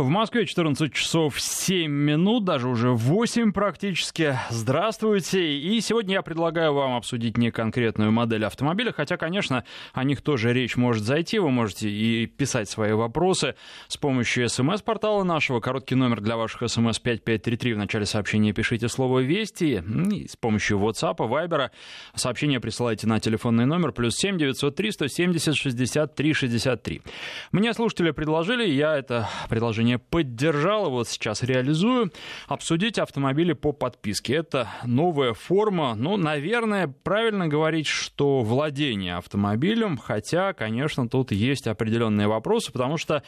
В Москве 14 часов 7 минут, даже уже 8 практически. Здравствуйте. И сегодня я предлагаю вам обсудить не конкретную модель автомобиля, хотя, конечно, о них тоже речь может зайти. Вы можете и писать свои вопросы с помощью смс-портала нашего. Короткий номер для ваших смс 5533. В начале сообщения пишите слово «Вести». И с помощью WhatsApp, Viber сообщение присылайте на телефонный номер плюс 7 903 170 63 63. Мне слушатели предложили, я это предложение предложение поддержал, вот сейчас реализую. Обсудить автомобили по подписке. Это новая форма, ну, наверное, правильно говорить, что владение автомобилем, хотя, конечно, тут есть определенные вопросы, потому что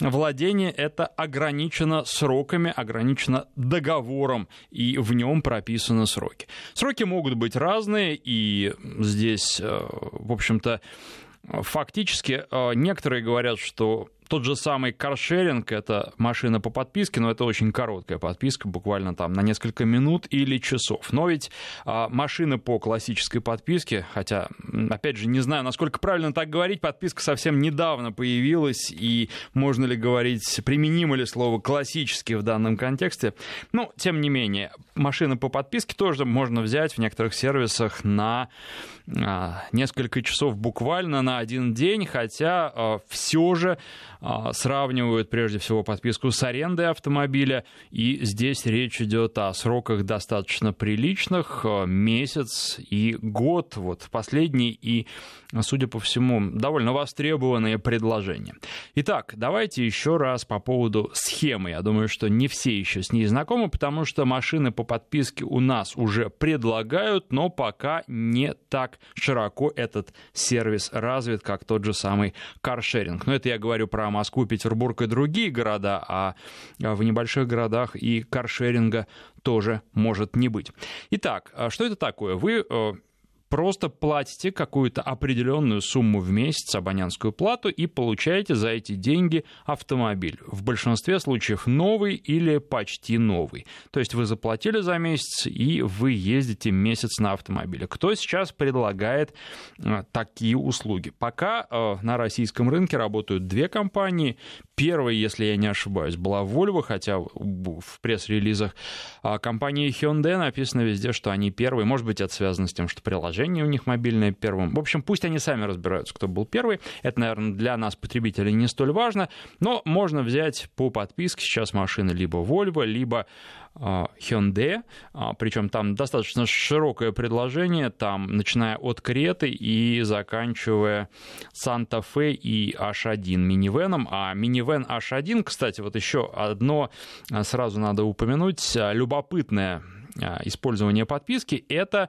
владение это ограничено сроками, ограничено договором, и в нем прописаны сроки. Сроки могут быть разные, и здесь, э, в общем-то, фактически э, некоторые говорят, что тот же самый каршеринг, это машина по подписке, но это очень короткая подписка, буквально там на несколько минут или часов. Но ведь а, машина по классической подписке, хотя, опять же, не знаю, насколько правильно так говорить, подписка совсем недавно появилась, и можно ли говорить, применимо ли слово классический в данном контексте. Но, тем не менее, машина по подписке тоже можно взять в некоторых сервисах на а, несколько часов буквально на один день, хотя а, все же сравнивают прежде всего подписку с арендой автомобиля, и здесь речь идет о сроках достаточно приличных, а, месяц и год, вот последний и, судя по всему, довольно востребованные предложения. Итак, давайте еще раз по поводу схемы. Я думаю, что не все еще с ней знакомы, потому что машины по подписке у нас уже предлагают, но пока не так широко этот сервис развит, как тот же самый каршеринг. Но это я говорю про Москву, Петербург и другие города, а в небольших городах и каршеринга тоже может не быть. Итак, а что это такое? Вы э, просто платите какую-то определенную сумму в месяц, абонентскую плату, и получаете за эти деньги автомобиль. В большинстве случаев новый или почти новый. То есть вы заплатили за месяц, и вы ездите месяц на автомобиле. Кто сейчас предлагает э, такие услуги? Пока э, на российском рынке работают две компании. Первая, если я не ошибаюсь, была Volvo, хотя в пресс-релизах а компании Hyundai написано везде, что они первые. Может быть, это связано с тем, что приложение у них мобильное первым. В общем, пусть они сами разбираются, кто был первый. Это, наверное, для нас, потребителей, не столь важно. Но можно взять по подписке сейчас машины либо Volvo, либо Hyundai, а, причем там достаточно широкое предложение, там начиная от Креты и заканчивая Санта-Фе и H1 минивеном, а минивен H1, кстати, вот еще одно а, сразу надо упомянуть, любопытное использование подписки, это а,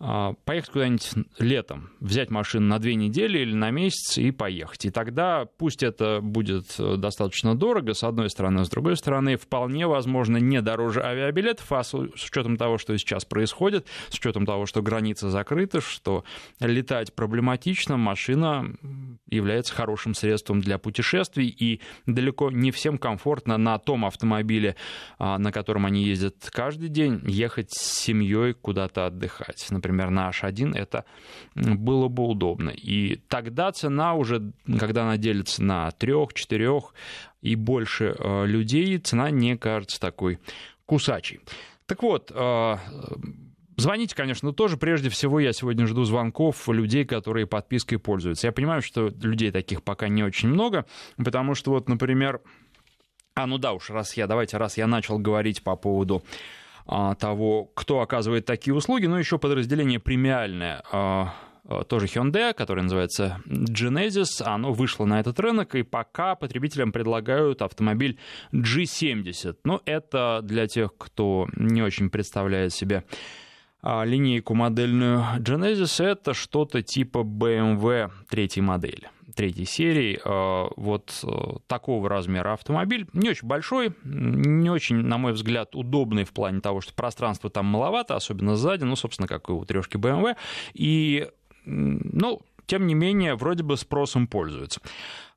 поехать куда-нибудь летом, взять машину на две недели или на месяц и поехать. И тогда, пусть это будет э, достаточно дорого, с одной стороны, с другой стороны, вполне возможно не дороже авиабилетов, а с учетом того, что сейчас происходит, с учетом того, что границы закрыты, что летать проблематично, машина является хорошим средством для путешествий, и далеко не всем комфортно на том автомобиле, а, на котором они ездят каждый день, ехать с семьей куда-то отдыхать. Например, например, на H1, это было бы удобно. И тогда цена уже, когда она делится на трех, четырех и больше э, людей, цена не кажется такой кусачей. Так вот, э, Звоните, конечно, тоже. Прежде всего, я сегодня жду звонков людей, которые подпиской пользуются. Я понимаю, что людей таких пока не очень много, потому что вот, например, а, ну да уж, раз я, давайте, раз я начал говорить по поводу того, кто оказывает такие услуги, но еще подразделение премиальное а, а, тоже Hyundai, которое называется Genesis, оно вышло на этот рынок, и пока потребителям предлагают автомобиль G70. Ну, это для тех, кто не очень представляет себе линейку модельную Genesis, это что-то типа BMW третьей модели третьей серии. Э, вот э, такого размера автомобиль. Не очень большой, не очень, на мой взгляд, удобный в плане того, что пространства там маловато, особенно сзади, ну, собственно, как и у трешки BMW. И, ну, тем не менее, вроде бы спросом пользуется.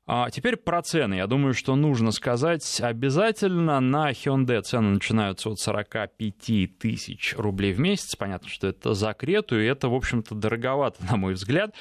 А теперь про цены. Я думаю, что нужно сказать обязательно. На Hyundai цены начинаются от 45 тысяч рублей в месяц. Понятно, что это за Крету, и это, в общем-то, дороговато, на мой взгляд.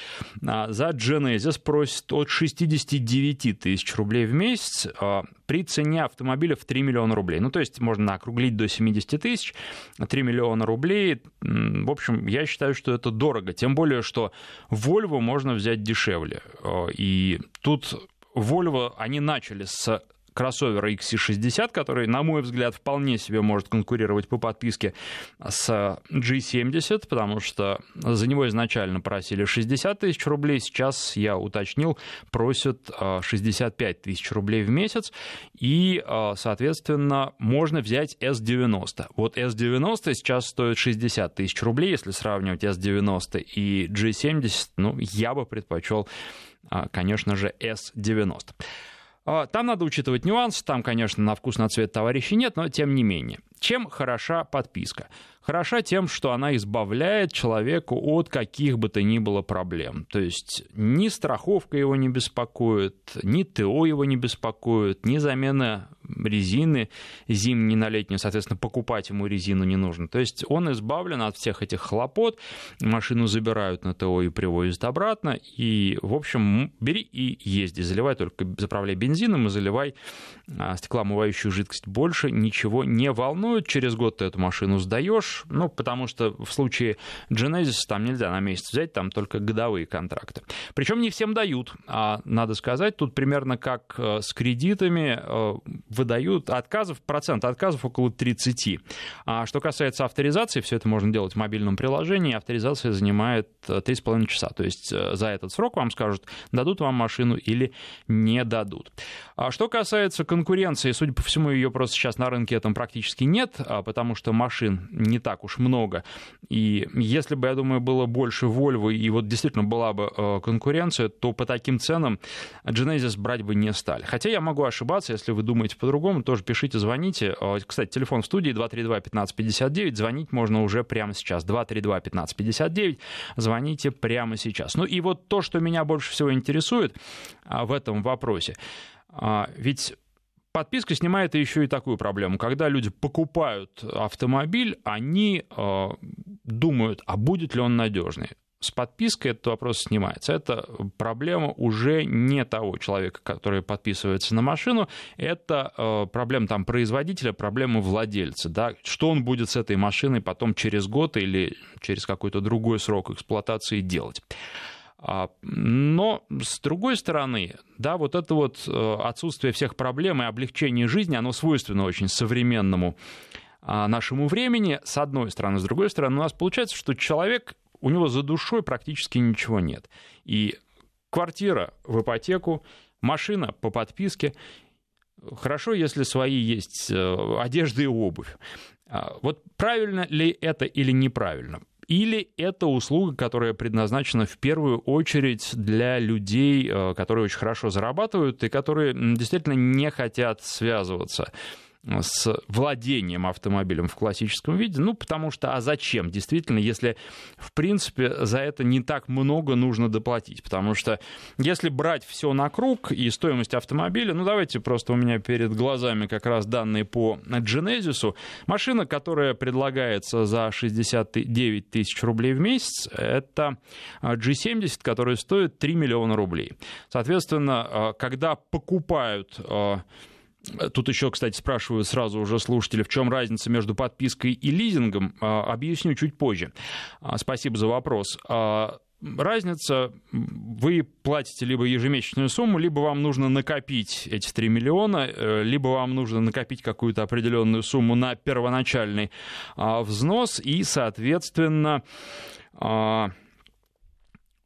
А за Genesis просят от 69 тысяч рублей в месяц а при цене автомобиля в 3 миллиона рублей. Ну, то есть можно округлить до 70 тысяч, 3 миллиона рублей. В общем, я считаю, что это дорого. Тем более, что Volvo можно взять дешевле. А, и тут Volvo, они начали с кроссовера XC60, который, на мой взгляд, вполне себе может конкурировать по подписке с G70, потому что за него изначально просили 60 тысяч рублей, сейчас, я уточнил, просят 65 тысяч рублей в месяц, и, соответственно, можно взять S90. Вот S90 сейчас стоит 60 тысяч рублей, если сравнивать S90 и G70, ну, я бы предпочел а, конечно же, S90. А, там надо учитывать нюансы, там, конечно, на вкус, на цвет товарищей нет, но тем не менее. Чем хороша подписка? Хороша тем, что она избавляет человеку от каких бы то ни было проблем. То есть ни страховка его не беспокоит, ни ТО его не беспокоит, ни замена резины зимней на летнюю, соответственно, покупать ему резину не нужно. То есть он избавлен от всех этих хлопот, машину забирают на ТО и привозят обратно, и, в общем, бери и езди, заливай только, заправляй бензином и заливай а, стеклоомывающую жидкость. Больше ничего не волнует, через год ты эту машину сдаешь, ну, потому что в случае Genesis там нельзя на месяц взять, там только годовые контракты. Причем не всем дают, а надо сказать, тут примерно как э, с кредитами э, выдают отказов, процент отказов около 30. А что касается авторизации, все это можно делать в мобильном приложении, авторизация занимает 3,5 э, часа, то есть за этот срок вам скажут, дадут вам машину или не дадут. А что касается конкуренции, судя по всему, ее просто сейчас на рынке этом практически нет, а потому что машин не так уж много. И если бы, я думаю, было больше Volvo, и вот действительно была бы э, конкуренция, то по таким ценам Genesis брать бы не стали. Хотя я могу ошибаться, если вы думаете по-другому, тоже пишите, звоните. Э, кстати, телефон в студии 232-1559, звонить можно уже прямо сейчас. 232-1559, звоните прямо сейчас. Ну и вот то, что меня больше всего интересует а, в этом вопросе – а, ведь подписка снимает еще и такую проблему. Когда люди покупают автомобиль, они э, думают, а будет ли он надежный. С подпиской этот вопрос снимается. Это проблема уже не того человека, который подписывается на машину, это э, проблема там, производителя, проблема владельца. Да? Что он будет с этой машиной потом через год или через какой-то другой срок эксплуатации делать. А, но, с другой стороны, да, вот это вот э, отсутствие всех проблем и облегчение жизни, оно свойственно очень современному а, нашему времени, с одной стороны. С другой стороны, у нас получается, что человек, у него за душой практически ничего нет. И квартира в ипотеку, машина по подписке. Хорошо, если свои есть э, одежда и обувь. А, вот правильно ли это или неправильно? Или это услуга, которая предназначена в первую очередь для людей, э, которые очень хорошо зарабатывают и которые действительно не хотят связываться с владением автомобилем в классическом виде, ну, потому что, а зачем, действительно, если, в принципе, за это не так много нужно доплатить, потому что если брать все на круг и стоимость автомобиля, ну, давайте просто у меня перед глазами как раз данные по Genesis, машина, которая предлагается за 69 тысяч рублей в месяц, это G70, которая стоит 3 миллиона рублей. Соответственно, э, когда покупают э, Тут еще, кстати, спрашивают сразу уже слушатели, в чем разница между подпиской и лизингом. А, объясню чуть позже. А, спасибо за вопрос. А, разница, вы платите либо ежемесячную сумму, либо вам нужно накопить эти 3 миллиона, э, либо вам нужно накопить какую-то определенную сумму на первоначальный взнос, и, соответственно,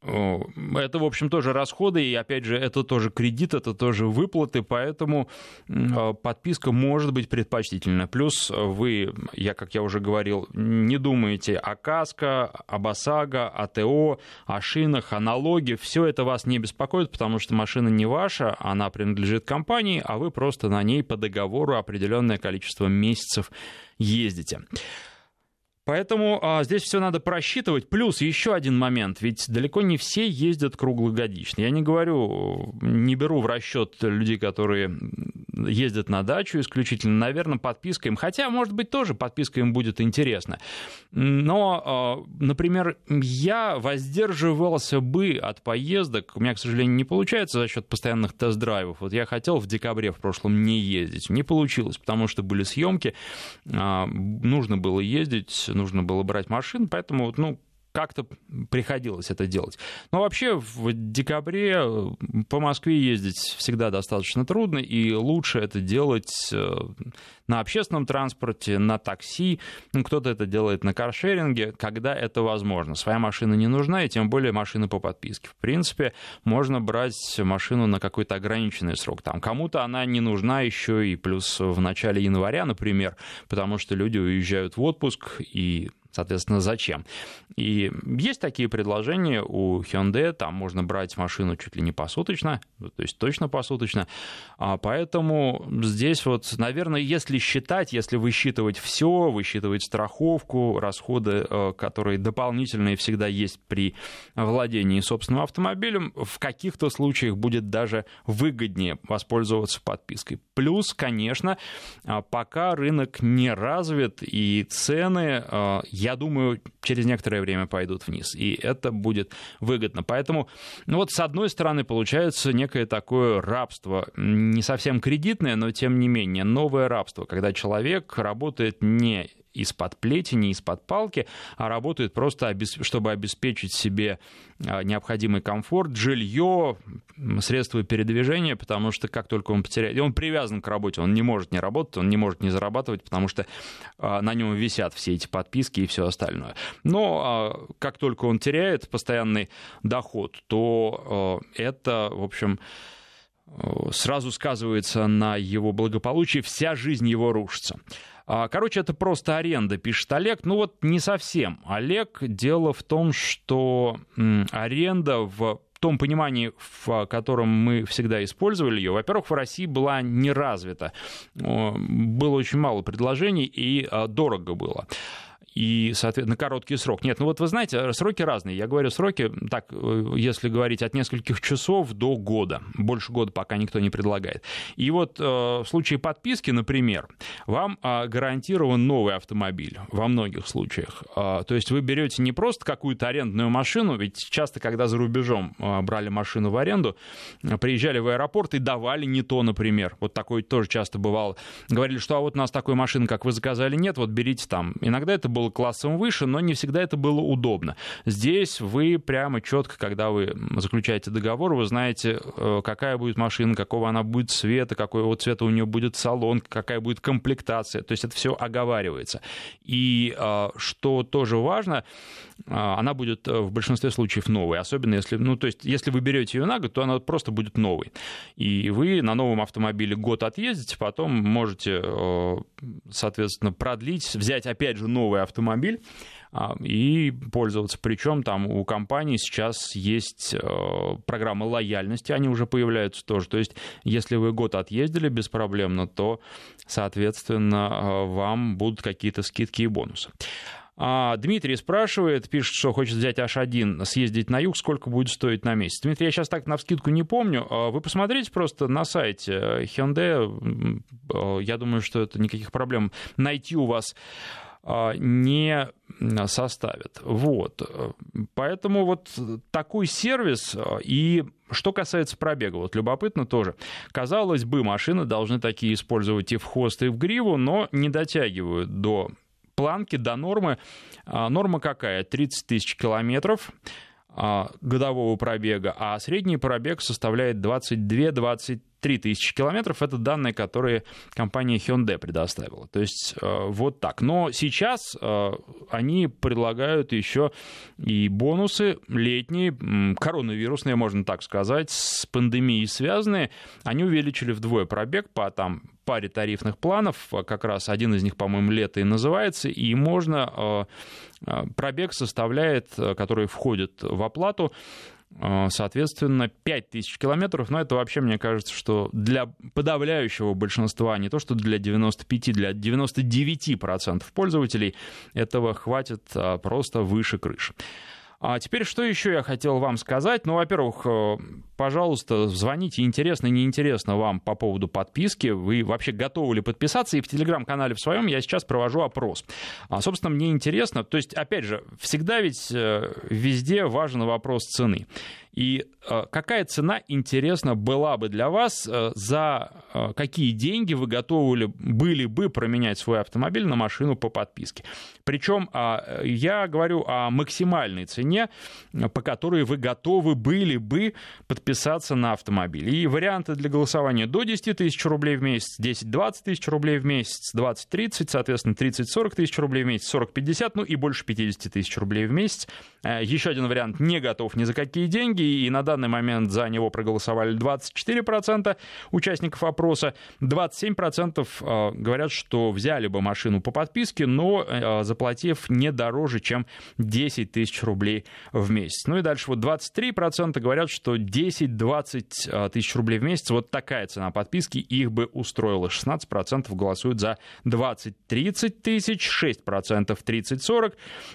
это, в общем, тоже расходы, и, опять же, это тоже кредит, это тоже выплаты, поэтому а, подписка может быть предпочтительна. Плюс вы, я, как я уже говорил, не думаете о КАСКО, об ОСАГО, о ТО, о шинах, о налоге. Все это вас не беспокоит, потому что машина не ваша, она принадлежит компании, а вы просто на ней по договору определенное количество месяцев ездите. Поэтому а, здесь все надо просчитывать. Плюс еще один момент, ведь далеко не все ездят круглогодично. Я не говорю, не беру в расчет людей, которые ездят на дачу исключительно. Наверное, подписка им, хотя, может быть, тоже подписка им будет интересна. Но, а, например, я воздерживался бы от поездок. У меня, к сожалению, не получается за счет постоянных тест-драйвов. Вот я хотел в декабре в прошлом не ездить. Не получилось, потому что были съемки, а, нужно было ездить нужно было брать машину, поэтому, ну, как-то приходилось это делать. Но вообще в декабре э, по Москве ездить всегда достаточно трудно, и лучше это делать э, на общественном транспорте, на такси. Ну, кто-то это делает на каршеринге, когда это возможно. Своя машина не нужна, и тем более машина по подписке. В принципе, можно брать машину на какой-то ограниченный срок. Там кому-то она не нужна еще и плюс в начале января, например, потому что люди уезжают в отпуск, и Соответственно, зачем? И есть такие предложения у Hyundai, там можно брать машину чуть ли не посуточно, то есть точно посуточно. А поэтому здесь вот, наверное, если считать, если высчитывать все, высчитывать страховку, расходы, э, которые дополнительные всегда есть при владении собственным автомобилем, в каких-то случаях будет даже выгоднее воспользоваться подпиской. Плюс, конечно, а, пока рынок не развит и цены э, я думаю, через некоторое время пойдут вниз. И это будет выгодно. Поэтому, ну вот с одной стороны, получается некое такое рабство, не совсем кредитное, но тем не менее, новое рабство, когда человек работает не из-под плетени, из-под палки, а работает просто, чтобы обеспечить себе а, необходимый комфорт, жилье, средства передвижения, потому что как только он потеряет... Он привязан к работе, он не может не работать, он не может не зарабатывать, потому что а, на нем висят все эти подписки и все остальное. Но а, как только он теряет постоянный доход, то это, в общем, сразу сказывается на его благополучии, вся жизнь его рушится. А, короче, это просто аренда, пишет Олег. Ну вот не совсем. Олег, дело в том, что аренда в том понимании, в котором мы всегда использовали ее, во-первых, в России была не развита. Было очень мало предложений и а, дорого было и, соответственно, короткий срок. Нет, ну вот вы знаете, сроки разные. Я говорю сроки, так, э, если говорить от нескольких часов до года. Больше года пока никто не предлагает. И вот э, в случае подписки, например, вам э, гарантирован новый автомобиль во многих случаях. То есть вы берете не просто какую-то арендную машину, ведь часто, когда за рубежом брали машину в аренду, приезжали в аэропорт и давали не то, например. Вот такое тоже часто бывало. Говорили, что а вот у нас такой машины, как вы заказали, нет, вот берите там. Иногда это было было классом выше, но не всегда это было удобно. Здесь вы прямо четко, когда вы заключаете договор, вы знаете, э, какая будет машина, какого она будет цвета, какой вот цвета у нее будет салон, какая будет комплектация. То есть это все оговаривается. И э, что тоже важно, э, она будет в большинстве случаев новой, особенно если, ну, то есть, если вы берете ее на год, то она просто будет новой. И вы на новом автомобиле год отъездите, потом можете, соответственно, продлить, взять опять же новый автомобиль, автомобиль а, и пользоваться. Причем там у компании сейчас есть э, программы лояльности, они уже появляются тоже. То есть, если вы год отъездили беспроблемно, то, соответственно, э, вам будут какие-то скидки и бонусы. А Дмитрий спрашивает, пишет, что хочет взять H1, съездить на юг, сколько будет стоить на месяц. Дмитрий, я сейчас так на вскидку не помню. А вы посмотрите просто на сайте Hyundai. Э, я думаю, что это никаких проблем найти у вас не составят. Вот. Поэтому вот такой сервис а, и что касается пробега, вот любопытно тоже. Казалось бы, машины должны такие использовать и в хвост, и в гриву, но не дотягивают до планки, до нормы. А, норма какая? 30 тысяч километров годового пробега, а средний пробег составляет 22-23 3000 километров. Это данные, которые компания Hyundai предоставила. То есть э, вот так. Но сейчас э, они предлагают еще и бонусы летние, коронавирусные, можно так сказать, с пандемией связанные. Они увеличили вдвое пробег по там паре тарифных планов, как раз один из них, по-моему, лето и называется, и можно, э, пробег составляет, который входит в оплату, соответственно, 5000 километров, но это вообще, мне кажется, что для подавляющего большинства, не то что для 95, для 99% пользователей этого хватит а, просто выше крыши. А теперь что еще я хотел вам сказать? Ну, во-первых, э, пожалуйста, звоните, интересно, неинтересно вам по поводу подписки. Вы вообще готовы ли подписаться? И в телеграм-канале в своем я сейчас провожу опрос. А, собственно, мне интересно, то есть, опять же, всегда ведь э, везде важен вопрос цены. И э, какая цена, интересно, была бы для вас, э, за э, какие деньги вы готовы были бы променять свой автомобиль на машину по подписке? Причем а, я говорю о максимальной цене, по которой вы готовы были бы подписаться на автомобиль. И варианты для голосования до 10 тысяч рублей в месяц, 10-20 тысяч рублей в месяц, 20-30, соответственно, 30-40 тысяч рублей в месяц, 40-50, ну и больше 50 тысяч рублей в месяц. Еще один вариант не готов ни за какие деньги, и на данный момент за него проголосовали 24% участников опроса, 27% э, говорят, что взяли бы машину по подписке, но э, заплатив не дороже, чем 10 тысяч рублей в месяц. Ну и дальше вот 23% говорят, что 10-20 э, тысяч рублей в месяц, вот такая цена подписки их бы устроила. 16% голосуют за 20-30 тысяч, 6% 30-40,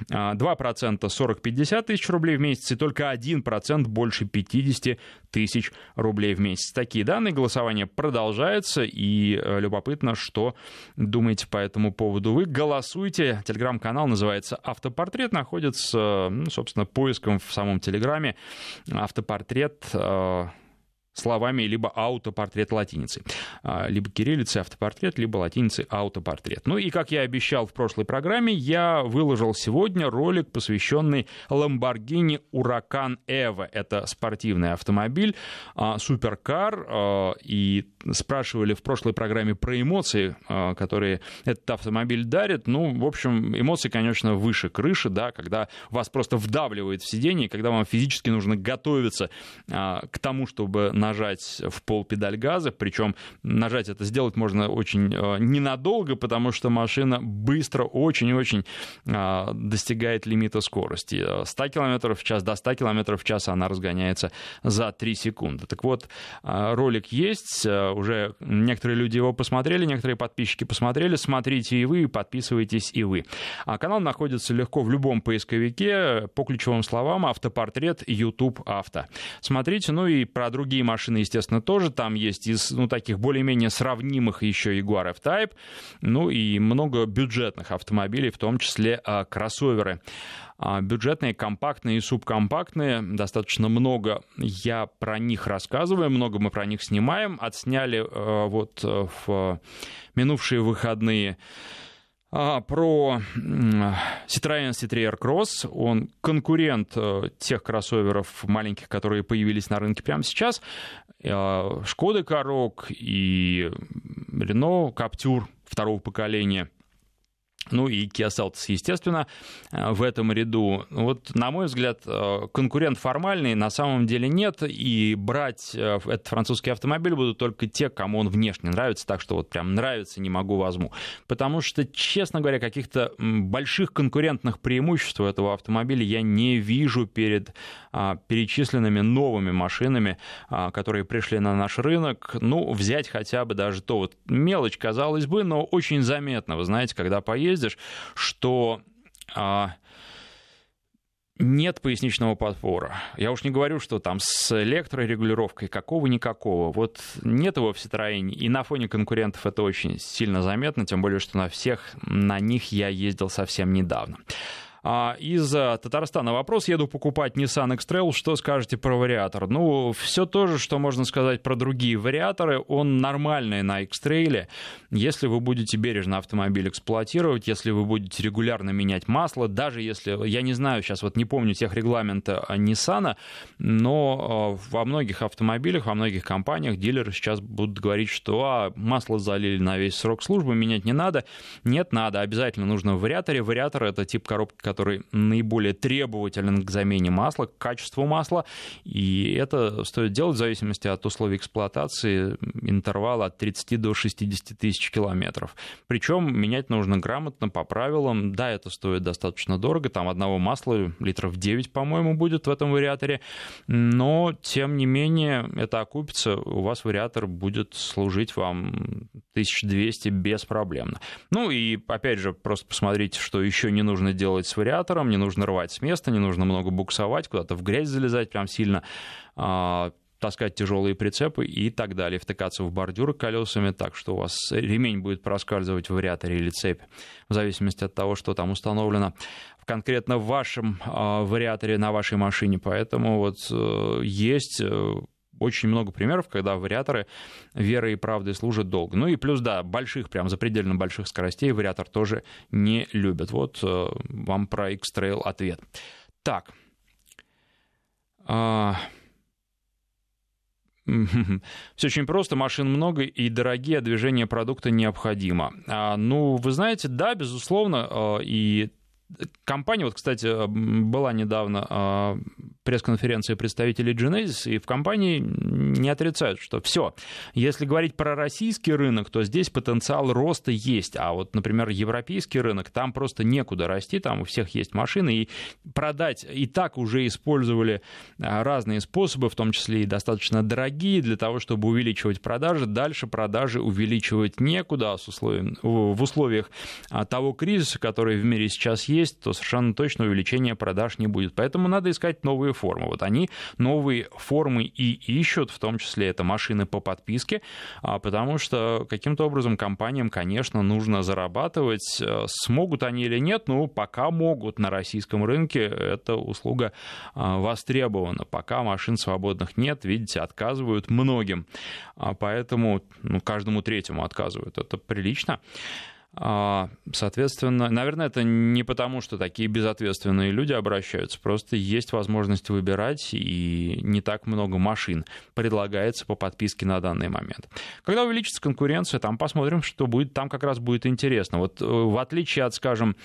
2% 40-50 тысяч рублей в месяц и только 1% больше 50 тысяч рублей в месяц. Такие данные. Голосование продолжается, и э, любопытно, что думаете по этому поводу вы. Голосуйте. Телеграм-канал называется «Автопортрет», находится, ну, собственно, поиском в самом Телеграме. «Автопортрет» э, словами либо аутопортрет латиницей. А, либо кириллицей автопортрет, либо латиницей аутопортрет. Ну и, как я обещал в прошлой программе, я выложил сегодня ролик, посвященный Lamborghini Huracan Evo. Это спортивный автомобиль, а, суперкар. А, и спрашивали в прошлой программе про эмоции, которые этот автомобиль дарит. Ну, в общем, эмоции, конечно, выше крыши, да, когда вас просто вдавливает в сиденье, когда вам физически нужно готовиться к тому, чтобы нажать в пол педаль газа, причем нажать это сделать можно очень э, ненадолго, потому что машина быстро, очень-очень э, достигает лимита скорости. 100 км в час до 100 км в час она разгоняется за 3 секунды. Так вот, э, ролик есть, уже некоторые люди его посмотрели, некоторые подписчики посмотрели, смотрите и вы, подписывайтесь и вы. А канал находится легко в любом поисковике по ключевым словам «Автопортрет», YouTube «Авто». Смотрите, ну и про другие машины, естественно, тоже. Там есть из ну, таких более-менее сравнимых еще Jaguar F-Type, ну и много бюджетных автомобилей, в том числе а, кроссоверы а, бюджетные, компактные и субкомпактные. Достаточно много я про них рассказываю, много мы про них снимаем. Отсняли а, вот в минувшие выходные про Citroёn C3 Cross. Он конкурент э, тех кроссоверов маленьких, которые появились на рынке прямо сейчас. А, Шкоды Корок и Renault Captur второго поколения – ну и Kia Seltos, естественно, э, в этом ряду. Вот, на мой взгляд, э, конкурент формальный на самом деле нет, и брать э, этот французский автомобиль будут только те, кому он внешне нравится, так что вот прям нравится, не могу, возьму. Потому что, честно говоря, каких-то больших конкурентных преимуществ у этого автомобиля я не вижу перед а, перечисленными новыми машинами, а, которые пришли на наш рынок. Ну, взять хотя бы даже то, вот мелочь, казалось бы, но очень заметно, вы знаете, когда поедете, ездишь, что а, нет поясничного подпора. Я уж не говорю, что там с электрорегулировкой какого-никакого. Вот нет его в Citroёn, и на фоне конкурентов это очень сильно заметно, тем более, что на всех на них я ездил совсем недавно. А, из Татарстана вопрос. Еду покупать Nissan X-Trail. Что скажете про вариатор? Ну, все то же, что можно сказать про другие вариаторы. Он нормальный на X-Trail. Если вы будете бережно автомобиль эксплуатировать, если вы будете регулярно менять масло, даже если, я не знаю, сейчас вот не помню тех регламента Nissan, но а, во многих автомобилях, во многих компаниях дилеры сейчас будут говорить, что а, масло залили на весь срок службы, менять не надо. Нет, надо. Обязательно нужно в вариаторе. Вариатор — это тип коробки, который наиболее требователен к замене масла, к качеству масла, и это стоит делать в зависимости от условий эксплуатации интервала от 30 до 60 тысяч километров. Причем менять нужно грамотно, по правилам. Да, это стоит достаточно дорого, там одного масла литров 9, по-моему, будет в этом вариаторе, но, тем не менее, это окупится, у вас вариатор будет служить вам 1200 беспроблемно. Ну и, опять же, просто посмотрите, что еще не нужно делать с вариатором, не нужно рвать с места, не нужно много буксовать, куда-то в грязь залезать прям сильно, а, таскать тяжелые прицепы и так далее, втыкаться в бордюры колесами так, что у вас ремень будет проскальзывать в вариаторе или цепь, в зависимости от того, что там установлено конкретно в вашем э, вариаторе на вашей машине. Поэтому вот э, есть э, очень много примеров, когда вариаторы верой и правдой служат долго. Ну и плюс, да, больших, прям запредельно больших скоростей вариатор тоже не любят. Вот э, вам про X-Trail ответ. Так. А... Все очень просто, машин много и дорогие, а движение продукта необходимо. А, ну, вы знаете, да, безусловно, э, и компания, вот, кстати, была недавно а, пресс-конференции представителей Genesis, и в компании не отрицают, что все. Если говорить про российский рынок, то здесь потенциал роста есть, а вот, например, европейский рынок, там просто некуда расти, там у всех есть машины, и продать и так уже использовали а, разные способы, в том числе и достаточно дорогие, для того, чтобы увеличивать продажи. Дальше продажи увеличивать некуда с условием, в условиях а, того кризиса, который в мире сейчас есть, то совершенно точно увеличения продаж не будет. Поэтому надо искать новые новые формы. Вот они новые формы и ищут, в том числе это машины по подписке, а, потому что каким-то образом компаниям, конечно, нужно зарабатывать. Э, смогут они или нет, ну, пока могут на российском рынке, эта услуга а, востребована. Пока машин свободных нет, видите, отказывают многим. А поэтому ну, каждому третьему отказывают. Это прилично. А, соответственно, наверное, это не потому, что такие безответственные люди обращаются, просто есть возможность выбирать, и не так много машин предлагается по подписке на данный момент. Когда увеличится конкуренция, там посмотрим, что будет, там как раз будет интересно. Вот э, в отличие от, скажем,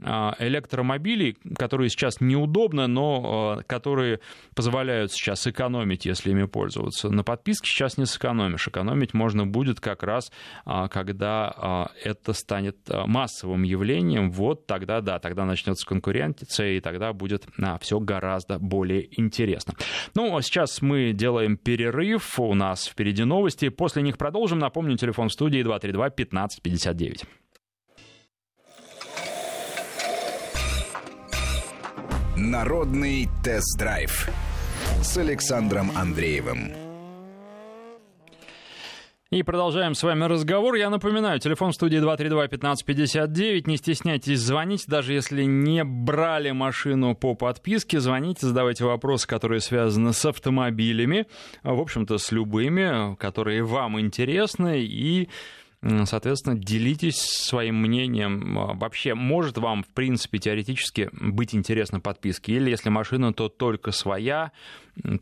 электромобилей, которые сейчас неудобно, но а, которые позволяют сейчас экономить, если ими пользоваться. На подписке сейчас не сэкономишь. Экономить можно будет как раз, а, когда это станет массовым явлением. Вот тогда, да, тогда начнется конкуренция, и тогда будет все гораздо более интересно. Ну, а сейчас мы делаем перерыв. У нас впереди новости. После них продолжим. Напомню, телефон в студии 232 1559. Народный тест-драйв с Александром Андреевым. И продолжаем с вами разговор. Я напоминаю, телефон в студии 232-1559. Не стесняйтесь звонить, даже если не брали машину по подписке. Звоните, задавайте вопросы, которые связаны с автомобилями. В общем-то, с любыми, которые вам интересны. И Соответственно, делитесь своим мнением. А, вообще, может вам, в принципе, теоретически быть интересна подписка? Или если машина, то только своя,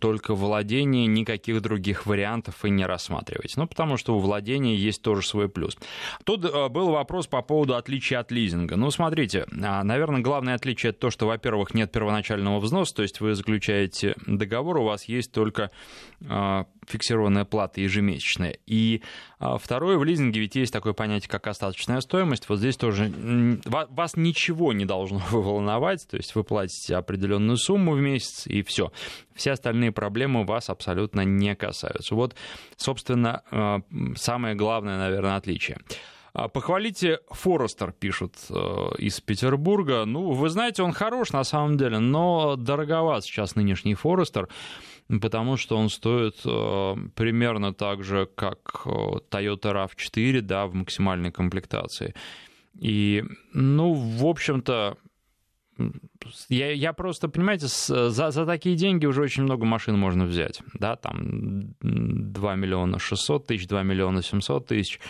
только владение, никаких других вариантов и не рассматривать. Ну, потому что у владения есть тоже свой плюс. Тут э, был вопрос по поводу отличия от лизинга. Ну, смотрите, а, наверное, главное отличие это то, что, во-первых, нет первоначального взноса, то есть вы заключаете договор, у вас есть только а, фиксированная плата ежемесячная. И а, второе, в лизинге ведь есть такое понятие, как остаточная стоимость. Вот здесь тоже вас ничего не должно волновать, то есть вы платите определенную сумму в месяц, и все. Все остальные проблемы вас абсолютно не касаются. Вот, собственно, а, самое главное, наверное, отличие. А, похвалите Форестер, пишут э, из Петербурга. Ну, вы знаете, он хорош на самом деле, но дороговат сейчас нынешний Форестер, потому что он стоит э, примерно так же, как э, Toyota RAV4, да, в максимальной комплектации. И, ну, в общем-то, я, я просто, понимаете, за, за такие деньги уже очень много машин можно взять. Да, там 2 миллиона 600 тысяч, 2 миллиона 700 тысяч.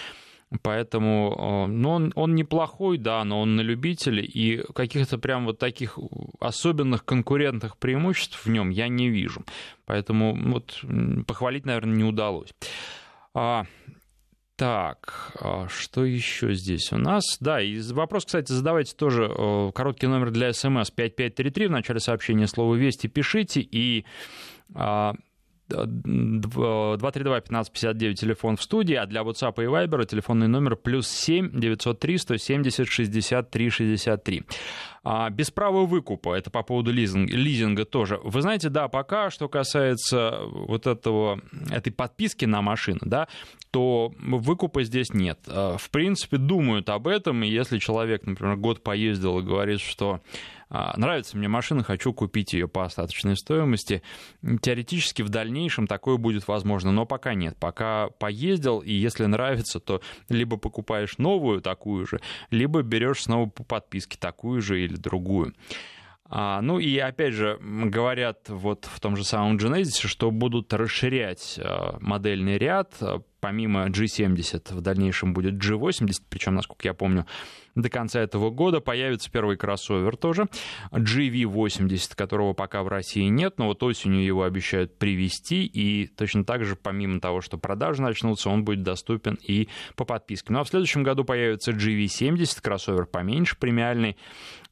Поэтому, ну, он, он неплохой, да, но он на любителя, и каких-то прям вот таких особенных конкурентных преимуществ в нем я не вижу. Поэтому вот похвалить, наверное, не удалось. А, Так, а что еще здесь у нас? Да, и вопрос, кстати, задавайте тоже. Короткий номер для смс 5533. В начале сообщения слово «Вести» пишите. И 232-1559 телефон в студии, а для WhatsApp и Viber телефонный номер плюс 7 903 170 63 63. А, без права выкупа, это по поводу лизинга, лизинга тоже. Вы знаете, да, пока что касается вот этого, этой подписки на машину, да, то выкупа здесь нет. А, в принципе, думают об этом, и если человек, например, год поездил и говорит, что а, нравится мне машина, хочу купить ее по остаточной стоимости. Теоретически в дальнейшем такое будет возможно, но пока нет. Пока поездил, и если нравится, то либо покупаешь новую такую же, либо берешь снова по подписке такую же или другую. А, ну и опять же, говорят вот в том же самом Genesis, что будут расширять а, модельный ряд, помимо G70 в дальнейшем будет G80, причем, насколько я помню, до конца этого года появится первый кроссовер тоже, GV80, которого пока в России нет, но вот осенью его обещают привезти, и точно так же, помимо того, что продажи начнутся, он будет доступен и по подписке. Ну а в следующем году появится GV70, кроссовер поменьше, премиальный,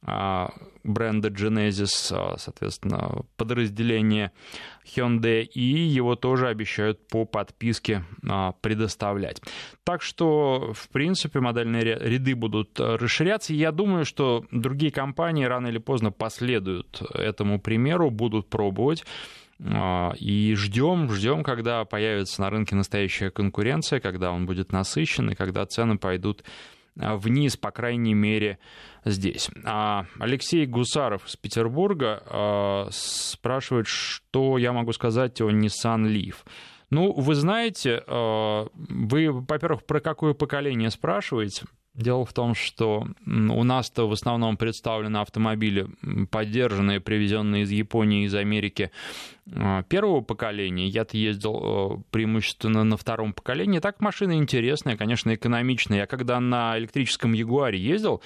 а, бренда Genesis, а, соответственно, подразделение Hyundai, и его тоже обещают по подписке а, предоставлять. Так что, в принципе, модельные ряды будут расширяться. Я думаю, что другие компании рано или поздно последуют этому примеру, будут пробовать. И ждем, ждем, когда появится на рынке настоящая конкуренция, когда он будет насыщен и когда цены пойдут Э, вниз, по крайней мере, здесь. А Алексей Гусаров из Петербурга э, спрашивает, что я могу сказать о Nissan Leaf. Ну, вы знаете, э, вы, во-первых, про какое поколение спрашиваете? Дело в том, что у нас-то в основном представлены автомобили, поддержанные, привезенные из Японии, из Америки, а, первого поколения. Я-то ездил э, преимущественно на втором поколении. Так машина интересная, конечно, экономичная. Я когда на электрическом Ягуаре ездил,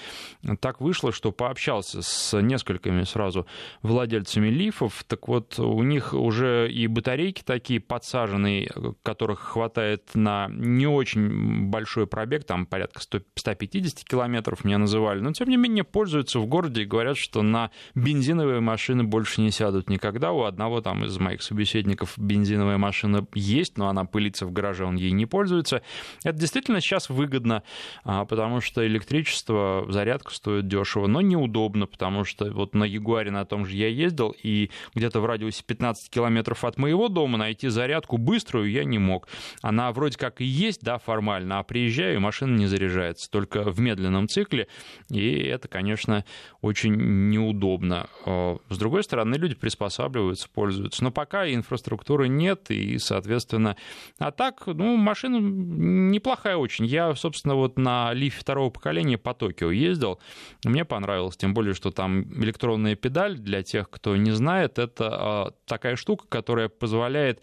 так вышло, что пообщался с несколькими сразу владельцами лифов. Так вот, у них уже и батарейки такие подсаженные, которых хватает на не очень большой пробег, там порядка 100, 150 километров меня называли. Но, тем не менее, пользуются в городе и говорят, что на бензиновые машины больше не сядут никогда. У одного там из моих собеседников бензиновая машина есть, но она пылится в гараже, он ей не пользуется. Это действительно сейчас выгодно, а, потому что электричество, зарядка стоит дешево, но неудобно, потому что вот на Ягуаре на том же я ездил, и где-то в радиусе 15 километров от моего дома найти зарядку быструю я не мог. Она вроде как и есть, да, формально, а приезжаю, и машина не заряжается, только в медленном цикле, и это, конечно, очень неудобно. А, с другой стороны, люди приспосабливаются, пользуются но пока инфраструктуры нет, и, соответственно... А так, ну, машина неплохая очень. Я, собственно, вот на лифе второго поколения по Токио ездил, мне понравилось, тем более, что там электронная педаль, для тех, кто не знает, это а, такая штука, которая позволяет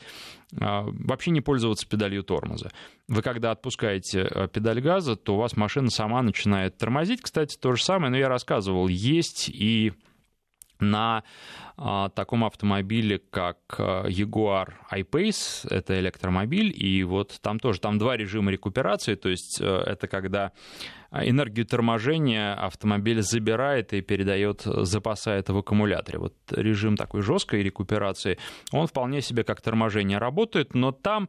вообще не пользоваться педалью тормоза. Вы когда отпускаете а, педаль газа, то у вас машина сама начинает тормозить. Кстати, то же самое, но я рассказывал, есть и на а, таком автомобиле, как а, Jaguar I-Pace, это электромобиль, и вот там тоже, там два режима рекуперации, то есть э, это когда а энергию торможения автомобиль забирает и передает, запасает в аккумуляторе. Вот режим такой жесткой рекуперации, он вполне себе как торможение работает, но там,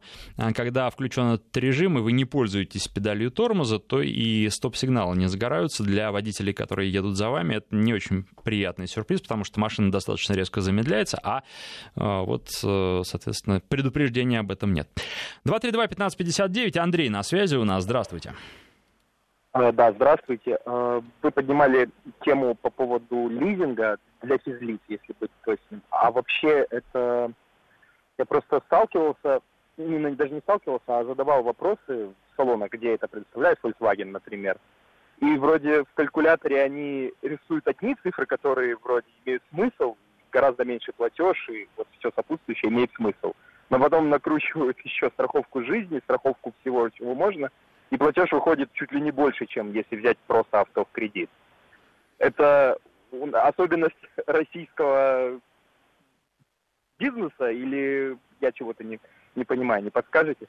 когда включен этот режим, и вы не пользуетесь педалью тормоза, то и стоп-сигналы не загораются. Для водителей, которые едут за вами, это не очень приятный сюрприз, потому что машина достаточно резко замедляется, а, а вот, э, соответственно, предупреждения об этом нет. 232-1559, Андрей на связи у нас, здравствуйте. Э, да, здравствуйте. Э, вы поднимали тему по поводу лизинга для физлиц, если быть точным. А вообще это... Я просто сталкивался, именно даже не сталкивался, а задавал вопросы в салонах, где это представляет Volkswagen, например. И вроде в калькуляторе они рисуют одни цифры, которые вроде имеют смысл, гораздо меньше платеж, и вот все сопутствующее имеет смысл. Но потом накручивают еще страховку жизни, страховку всего, чего можно – и платеж выходит чуть ли не больше, чем если взять просто авто в кредит. Это особенность российского бизнеса или я чего-то не, не понимаю, не подскажете?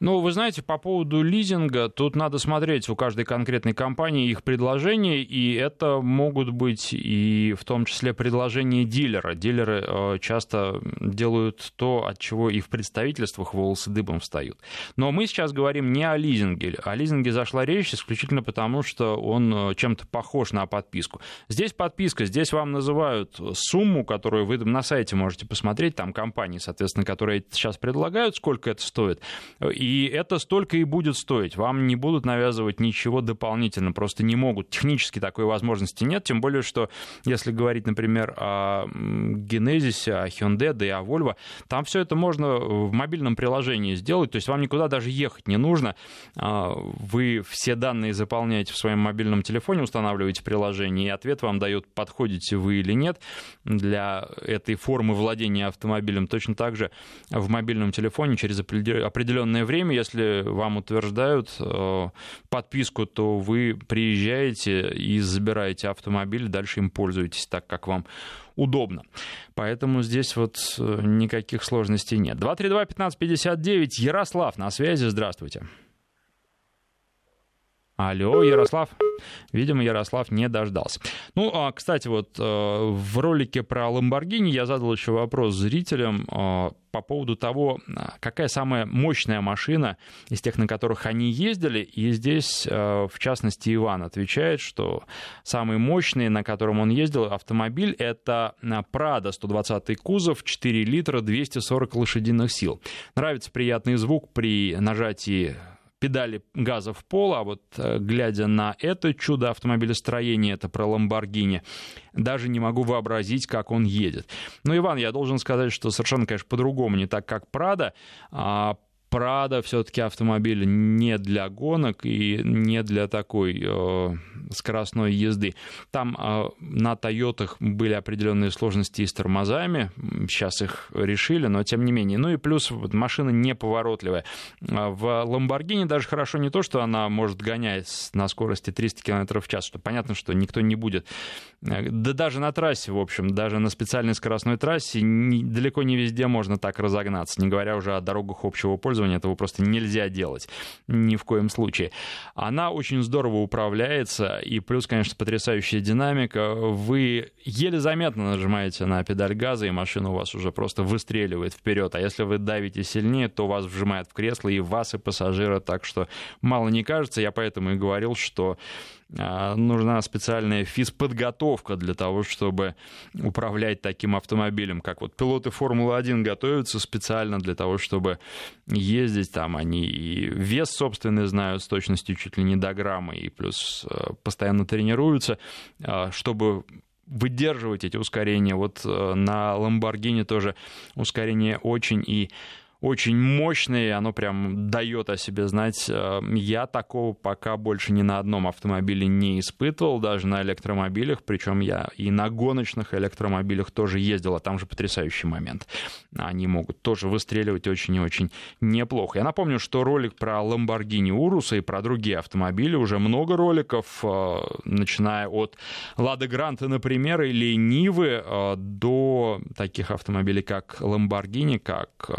Ну, вы знаете, по поводу лизинга, тут надо смотреть у каждой конкретной компании их предложения, и это могут быть и в том числе предложения дилера. Дилеры э, часто делают то, от чего и в представительствах волосы дыбом встают. Но мы сейчас говорим не о лизинге. О лизинге зашла речь исключительно потому, что он э, чем-то похож на подписку. Здесь подписка, здесь вам называют сумму, которую вы на сайте можете посмотреть, там компании, соответственно, которые сейчас предлагают, сколько это стоит. И и это столько и будет стоить. Вам не будут навязывать ничего дополнительно, просто не могут. Технически такой возможности нет, тем более, что если говорить, например, о Genesis, о Hyundai, да и о Volvo, там все это можно в мобильном приложении сделать, то есть вам никуда даже ехать не нужно. А, вы все данные заполняете в своем мобильном телефоне, устанавливаете приложение, и ответ вам дает, подходите вы или нет для этой формы владения автомобилем. Точно так же в мобильном телефоне через определенное время время, если вам утверждают э, подписку, то вы приезжаете и забираете автомобиль, дальше им пользуетесь так, как вам удобно. Поэтому здесь вот э, никаких сложностей нет. 232-1559, Ярослав на связи, здравствуйте. Алло, Ярослав. Видимо, Ярослав не дождался. Ну, а, кстати, вот э, в ролике про Ламборгини я задал еще вопрос зрителям э, по поводу того, а, какая самая мощная машина из тех, на которых они ездили. И здесь, э, в частности, Иван отвечает, что самый мощный, на котором он ездил, автомобиль, это Prado 120 кузов, 4 литра, 240 лошадиных сил. Нравится приятный звук при нажатии педали газа в пол, а вот э, глядя на это чудо автомобилестроения, это про Ламборгини, даже не могу вообразить, как он едет. Но, Иван, я должен сказать, что совершенно, конечно, по-другому, не так, как Прада. Прада все-таки автомобиль не для гонок и не для такой э, скоростной езды. Там э, на Тойотах были определенные сложности и с тормозами, сейчас их решили, но тем не менее. Ну и плюс вот, машина неповоротливая. А в Ламборгини даже хорошо не то, что она может гонять на скорости 300 км в час, что понятно, что никто не будет. Э, да даже на трассе, в общем, даже на специальной скоростной трассе не, далеко не везде можно так разогнаться, не говоря уже о дорогах общего пользования использования, этого просто нельзя делать ни в коем случае. Она очень здорово управляется, и плюс, конечно, потрясающая динамика. Вы еле заметно нажимаете на педаль газа, и машина у вас уже просто выстреливает вперед. А если вы давите сильнее, то вас вжимает в кресло и вас, и пассажира, так что мало не кажется. Я поэтому и говорил, что нужна специальная физподготовка для того, чтобы управлять таким автомобилем. Как вот пилоты Формулы-1 готовятся специально для того, чтобы ездить там. Они и вес собственный знают с точностью чуть ли не до грамма, и плюс э, постоянно тренируются, а, чтобы выдерживать эти ускорения. Вот э, на Lamborghini тоже ускорение очень и очень мощное, оно прям дает о себе знать. Э, я такого пока больше ни на одном автомобиле не испытывал, даже на электромобилях, причем я и на гоночных электромобилях тоже ездил, а там же потрясающий момент. Они могут тоже выстреливать очень и очень неплохо. Я напомню, что ролик про Lamborghini Urus и про другие автомобили, уже много роликов, э, начиная от Lada Granta, например, или Нивы, э, до таких автомобилей, как Lamborghini, как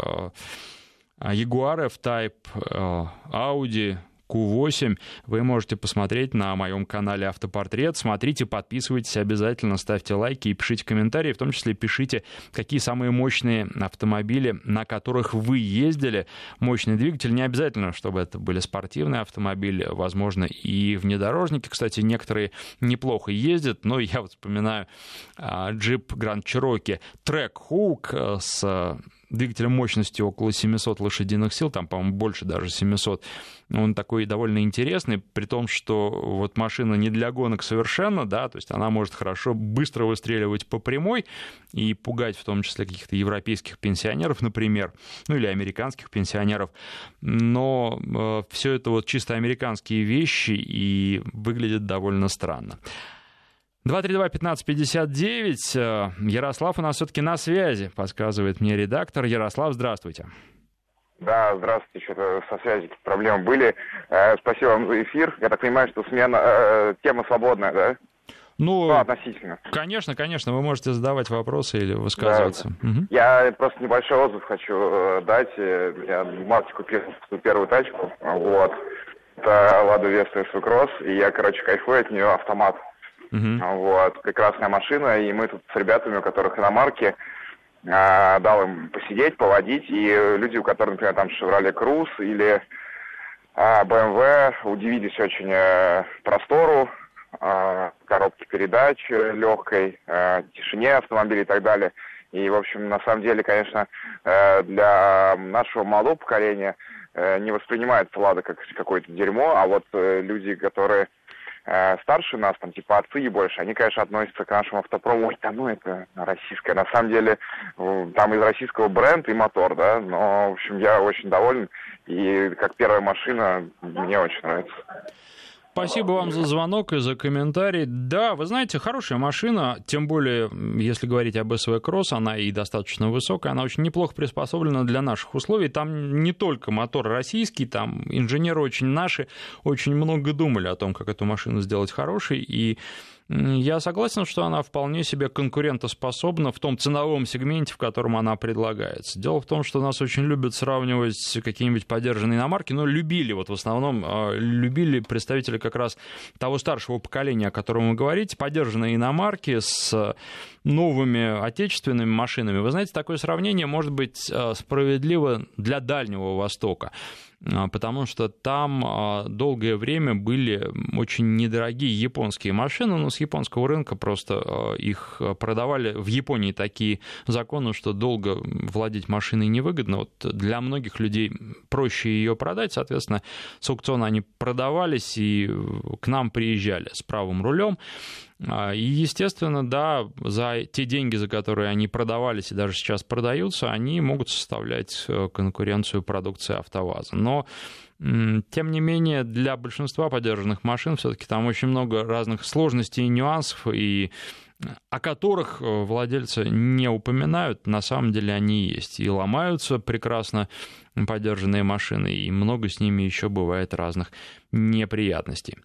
Jaguar F-Type, э, Audi, Q8 вы можете посмотреть на моем канале Автопортрет. Смотрите, подписывайтесь обязательно, ставьте лайки и пишите комментарии. В том числе пишите, какие самые мощные автомобили, на которых вы ездили. Мощный двигатель. Не обязательно, чтобы это были спортивные автомобили. Возможно, и внедорожники. Кстати, некоторые неплохо ездят. Но я вот вспоминаю джип Grand Cherokee Track Hook с двигателем мощностью около 700 лошадиных сил, там, по-моему, больше даже 700. Он такой довольно интересный, при том, что вот машина не для гонок совершенно, да, то есть она может хорошо быстро выстреливать по прямой и пугать в том числе каких-то европейских пенсионеров, например, ну или американских пенсионеров, но э, все это вот чисто американские вещи и выглядит довольно странно. 232-1559. Э, Ярослав у нас все-таки на связи, подсказывает мне редактор. Ярослав, здравствуйте. Да, здравствуйте. Что-то со связью проблемы были. Э, спасибо вам за эфир. Я так понимаю, что смена, э, тема свободная, да? Ну, Ну, относительно. конечно, конечно, вы можете задавать вопросы или высказываться. Мгм. Я просто небольшой отзыв хочу э, дать. Э, Я в марте купил первую тачку. Вот. Это Лада Веста Кросс. И я, короче, кайфую от нее автомат. Мгм. Вот. Прекрасная машина. И мы тут с ребятами, у которых иномарки, а, дал им посидеть, поводить. И люди, у которых, например, там Chevrolet Cruze или а, BMW, удивились очень э, простору, а, коробке передач э, легкой, э, тишине автомобиля и так далее. И, в общем, на самом деле, конечно, э, для нашего молодого поколения э, не воспринимается Лада как какое-то дерьмо, а вот э, люди, которые э, старше нас, там, типа отцы и больше, они, конечно, относятся к нашему автопрому, ой, да ну это российское. На самом деле, там из российского бренд и мотор, да, но, в общем, я очень доволен, и как первая машина мне очень нравится. Спасибо вам за звонок и за комментарий. Да, вы знаете, хорошая машина, тем более, если говорить об СВ Кросс, она и достаточно высокая, она очень неплохо приспособлена для наших условий. Там не только мотор российский, там инженеры очень наши, очень много думали о том, как эту машину сделать хорошей, и я согласен, что она вполне себе конкурентоспособна в том ценовом сегменте, в котором она предлагается. Дело в том, что нас очень любят сравнивать какие-нибудь поддержанные иномарки, но любили, вот в основном э, любили представители как раз того старшего поколения, о котором вы говорите, поддержанные иномарки с новыми отечественными машинами. Вы знаете, такое сравнение может быть э, справедливо для Дальнего Востока а, потому что там а, долгое время были очень недорогие японские машины, но с японского рынка просто а, их продавали. В Японии такие законы, что долго владеть машиной невыгодно. Вот для многих людей проще ее продать, соответственно, с аукциона они продавались и к нам приезжали с правым рулем. И, естественно, да, за те деньги, за которые они продавались и даже сейчас продаются, они могут составлять э, конкуренцию продукции АвтоВАЗа. Но тем не менее, для большинства поддержанных машин все-таки там очень много разных сложностей и нюансов, и о которых э, владельцы не упоминают, на самом деле они есть. И ломаются прекрасно поддержанные машины, и много с ними еще бывает разных неприятностей.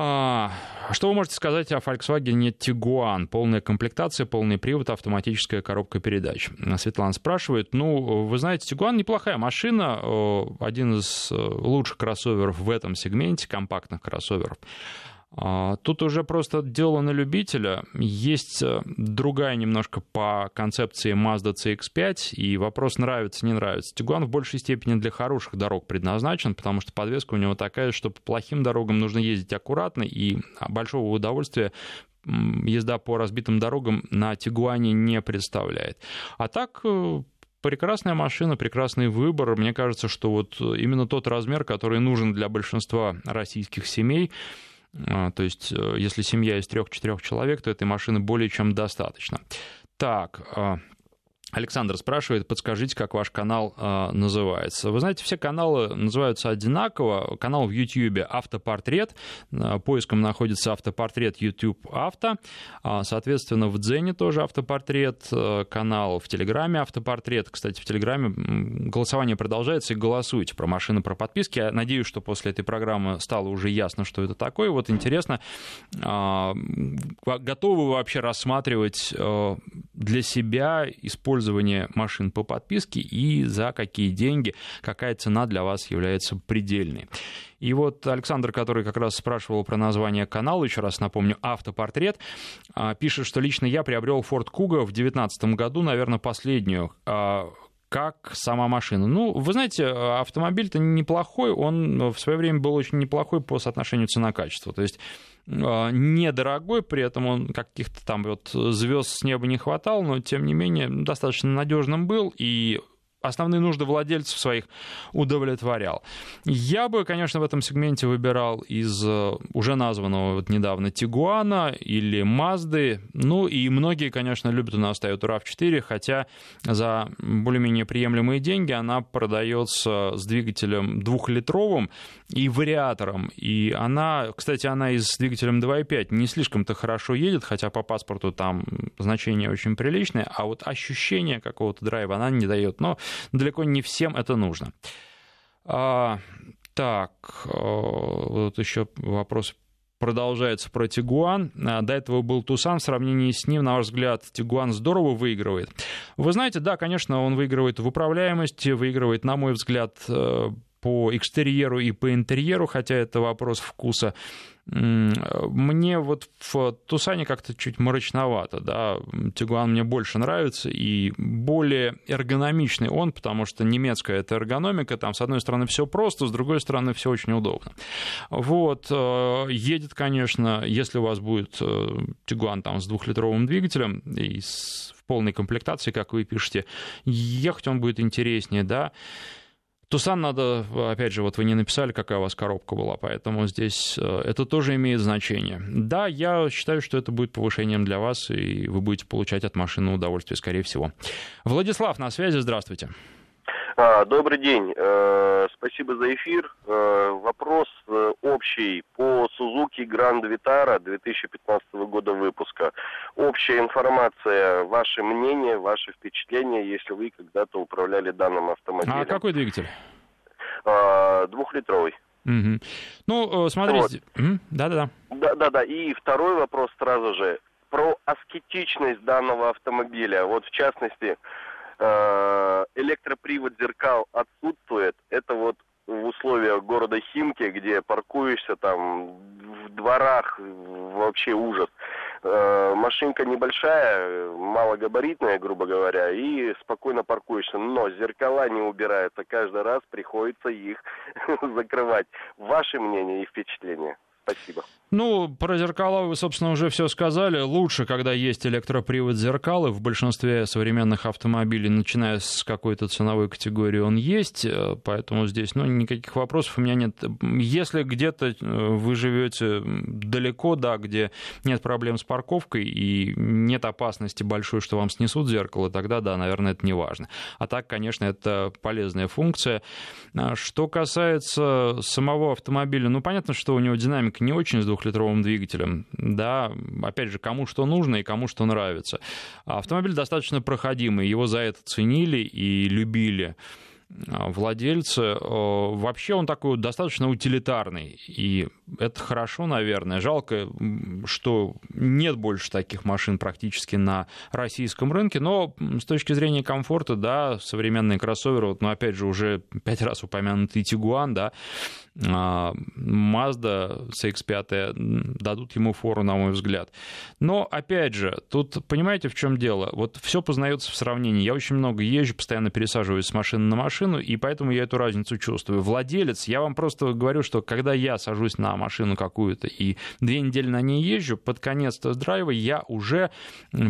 А, что вы можете сказать о Volkswagen Tiguan? Полная комплектация, полный привод, автоматическая коробка передач. Светлана спрашивает. Ну, вы знаете, Tiguan неплохая машина, один из лучших кроссоверов в этом сегменте, компактных кроссоверов. Тут уже просто дело на любителя. Есть другая немножко по концепции Mazda CX-5, и вопрос нравится, не нравится. Тигуан в большей степени для хороших дорог предназначен, потому что подвеска у него такая, что по плохим дорогам нужно ездить аккуратно, и большого удовольствия езда по разбитым дорогам на Тигуане не представляет. А так прекрасная машина, прекрасный выбор. Мне кажется, что вот именно тот размер, который нужен для большинства российских семей, то есть, если семья из трех-четырех человек, то этой машины более чем достаточно. Так, Александр спрашивает, подскажите, как ваш канал э, называется. Вы знаете, все каналы называются одинаково. Канал в YouTube «Автопортрет». Э, поиском находится «Автопортрет YouTube Авто». Э, соответственно, в Дзене тоже «Автопортрет». Э, канал в Телеграме «Автопортрет». Кстати, в Телеграме голосование продолжается, и голосуйте про машины, про подписки. Я надеюсь, что после этой программы стало уже ясно, что это такое. Вот интересно, э, готовы вы вообще рассматривать э, для себя использование использование машин по подписке и за какие деньги, какая цена для вас является предельной. И вот Александр, который как раз спрашивал про название канала, еще раз напомню, «Автопортрет», пишет, что лично я приобрел Ford Kuga в 2019 году, наверное, последнюю как сама машина. Ну, вы знаете, автомобиль-то неплохой, он в свое время был очень неплохой по соотношению цена-качество. То есть недорогой, при этом он каких-то там вот звезд с неба не хватал, но тем не менее достаточно надежным был и основные нужды владельцев своих удовлетворял. Я бы, конечно, в этом сегменте выбирал из э, уже названного вот недавно Тигуана или Мазды. Ну и многие, конечно, любят у нас Toyota RAV4, хотя за более-менее приемлемые деньги она продается с двигателем двухлитровым и вариатором. И она, кстати, она и с двигателем 2.5 не слишком-то хорошо едет, хотя по паспорту там значение очень приличное, а вот ощущение какого-то драйва она не дает. Но далеко не всем это нужно. А, так, вот еще вопрос продолжается про Тигуан. А, до этого был Тусан. В сравнении с ним, на ваш взгляд, Тигуан здорово выигрывает. Вы знаете, да, конечно, он выигрывает в управляемости, выигрывает, на мой взгляд, э, по экстерьеру и по интерьеру, хотя это вопрос вкуса. Мне вот в Тусане как-то чуть мрачновато, да, Тигуан мне больше нравится и более эргономичный он, потому что немецкая это эргономика, там с одной стороны все просто, с другой стороны все очень удобно. Вот, э, едет, конечно, если у вас будет э, Тигуан там с двухлитровым двигателем и с, полной комплектации, как вы пишете, ехать он будет интереснее, да, Тусан надо, опять же, вот вы не написали, какая у вас коробка была, поэтому здесь э, это тоже имеет значение. Да, я считаю, что это будет повышением для вас, и вы будете получать от машины удовольствие, скорее всего. Владислав на связи, здравствуйте. А, добрый день. Э, спасибо за эфир. Э, вопрос э, общий по Suzuki Grand Vitara 2015 года выпуска. Общая информация, ваше мнение, ваши впечатления, если вы когда-то управляли данным автомобилем. А какой двигатель? А, двухлитровый. Угу. Ну, смотрите. Да-да-да. Да-да-да. И второй вопрос сразу же. Про аскетичность данного автомобиля. Вот в частности, Э, электропривод зеркал отсутствует. Это вот в условиях города Химки, где паркуешься там в дворах, вообще ужас. Э, машинка небольшая, малогабаритная, грубо говоря, и спокойно паркуешься. Но зеркала не убираются, каждый раз приходится их закрывать. Ваше мнение и впечатление? Спасибо. Ну, про зеркала вы, собственно, уже все сказали. Лучше, когда есть электропривод зеркал, и в большинстве современных автомобилей, начиная с какой-то ценовой категории, он есть, э, поэтому здесь, ну, никаких вопросов у меня нет. Если где-то э, вы живете далеко, да, где нет проблем с парковкой и нет опасности большой, что вам снесут зеркало, тогда, да, наверное, это не важно. А так, конечно, это полезная функция. А что касается самого автомобиля, ну, понятно, что у него динамика не очень с двухлитровым двигателем. Да, опять же, кому что нужно и кому что нравится. Автомобиль достаточно проходимый, его за это ценили и любили. А, владельцы. Э, вообще он такой достаточно утилитарный, и это хорошо, наверное. Жалко, что нет больше таких машин практически на российском рынке, но с точки зрения комфорта, да, современные кроссоверы, вот, но опять же уже пять раз упомянутый Тигуан, да, Mazda CX-5 дадут ему фору, на мой взгляд. Но, опять же, тут понимаете, в чем дело? Вот все познается в сравнении. Я очень много езжу, постоянно пересаживаюсь с машины на машину, и поэтому я эту разницу чувствую. Владелец, я вам просто говорю, что когда я сажусь на машину какую-то и две недели на ней езжу, под конец тест-драйва я уже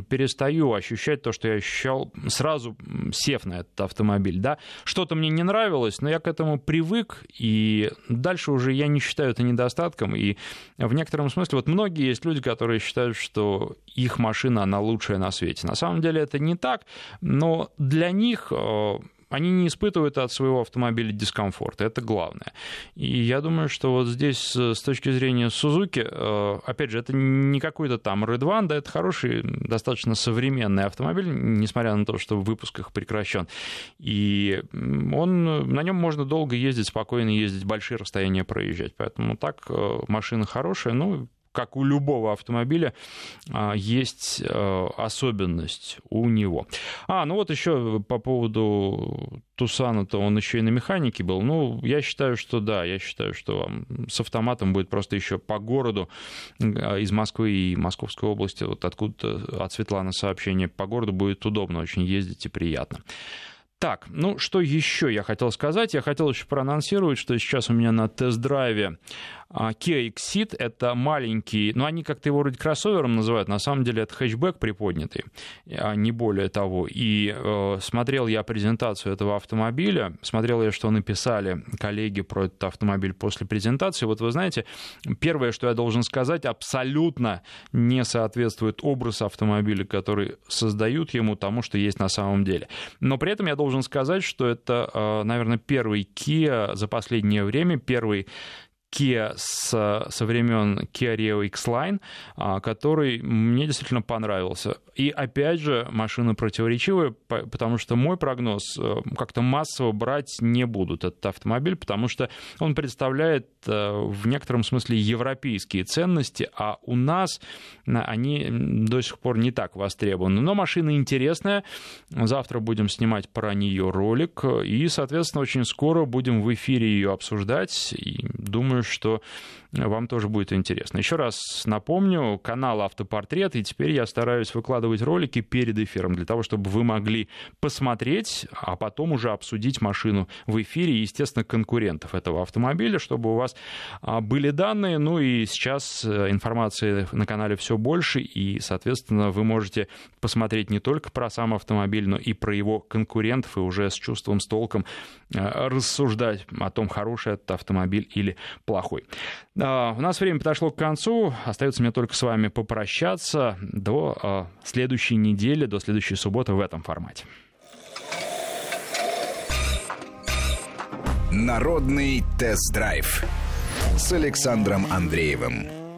перестаю ощущать то, что я ощущал сразу сев на этот автомобиль. Да? Что-то мне не нравилось, но я к этому привык, и дальше уже я не считаю это недостатком, и в некотором смысле вот многие есть люди, которые считают, что их машина, она лучшая на свете. На самом деле это не так, но для них э, они не испытывают от своего автомобиля дискомфорта, это главное. И я думаю, что вот здесь с точки зрения Сузуки, э, опять же, это не какой-то там Red да, это хороший, достаточно современный автомобиль, несмотря на то, что выпуск их прекращен. И он, на нем можно долго ездить, спокойно ездить, большие расстояния проезжать. Поэтому так э, машина хорошая, ну, как у любого автомобиля, а, есть э, особенность у него. А, ну вот еще по поводу Тусана-то он еще и на механике был. Ну, я считаю, что да, я считаю, что с автоматом будет просто еще по городу э, из Москвы и Московской области, вот откуда от Светланы сообщение, по городу будет удобно очень ездить и приятно. Так, ну что еще я хотел сказать? Я хотел еще проанонсировать, что сейчас у меня на тест-драйве Kia Exit — это маленький, ну, они как-то его вроде кроссовером называют, на самом деле это хэтчбэк приподнятый, а не более того. И э, смотрел я презентацию этого автомобиля, смотрел я, что написали коллеги про этот автомобиль после презентации. Вот вы знаете, первое, что я должен сказать, абсолютно не соответствует образ автомобиля, который создают ему тому, что есть на самом деле. Но при этом я должен сказать, что это, э, наверное, первый Kia за последнее время, первый Kia с, со времен Kia Rio X-Line, а, который мне действительно понравился. И опять же, машина противоречивая, потому что мой прогноз э, как-то массово брать не будут этот автомобиль, потому что он представляет э, в некотором смысле европейские ценности, а у нас они до сих пор не так востребованы. Но машина интересная. Завтра будем снимать про нее ролик. И, соответственно, очень скоро будем в эфире ее обсуждать. И думаю, что вам тоже будет интересно. Еще раз напомню, канал «Автопортрет», и теперь я стараюсь выкладывать ролики перед эфиром для того, чтобы вы могли посмотреть, а потом уже обсудить машину в эфире и, естественно, конкурентов этого автомобиля, чтобы у вас а, были данные. Ну и сейчас э, информации на канале все больше, и, соответственно, вы можете посмотреть не только про сам автомобиль, но и про его конкурентов, и уже с чувством, с толком э, рассуждать о том, хороший этот автомобиль или плохой. А, у нас время подошло к концу. Остается мне только с вами попрощаться до а, следующей недели, до следующей субботы в этом формате. Народный тест-драйв с Александром Андреевым.